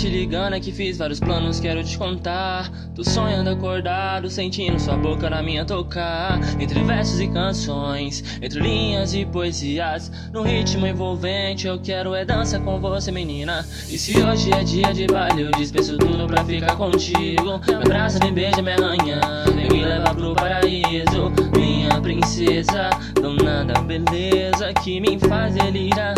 te ligando é que fiz vários planos, quero te contar. Tô sonhando acordado, sentindo sua boca na minha tocar. Entre versos e canções, entre linhas e poesias. No ritmo envolvente, eu quero é dança com você, menina. E se hoje é dia de baile, eu dispenso tudo pra ficar contigo. Me abraça, me beija, me arranha. Vem me levar pro paraíso, minha princesa. Dona da beleza que me faz delirar.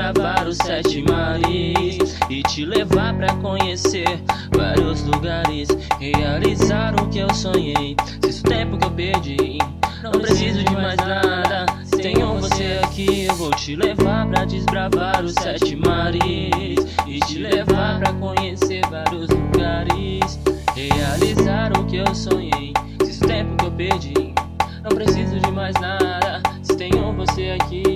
Desbravar os sete mares E te levar pra conhecer vários lugares Realizar o que eu sonhei. Se o tempo que eu perdi Não preciso de mais nada. Se tenho você aqui Eu vou te levar pra desbravar os sete mares E te levar pra conhecer vários lugares Realizar o que eu sonhei. Se o tempo que eu perdi Não preciso de mais nada. Se tenho você aqui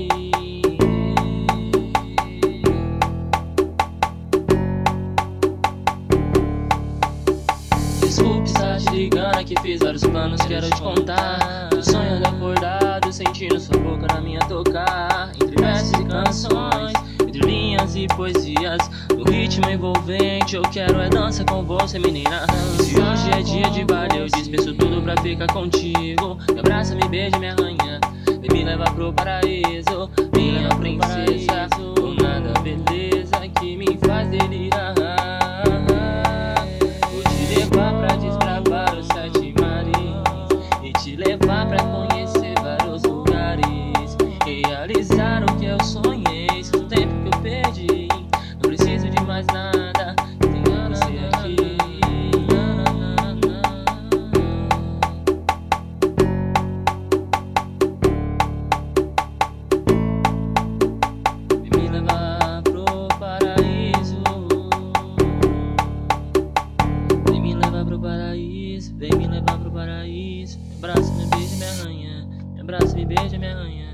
Ligando é que fiz vários planos, quero te contar. Tô sonhando acordado, sentindo sua boca na minha tocar. Entre versos e canções, entre linhas e poesias. No ritmo envolvente, eu quero é dança com você menina. E se hoje é dia de baile, eu dispenso tudo pra ficar contigo. Me abraça, me beija, me arranha. Vem me levar pro paraíso Minha princesa, paraíso. Me abraça, me beija, me arranha. Me abraça, me beija, me arranha.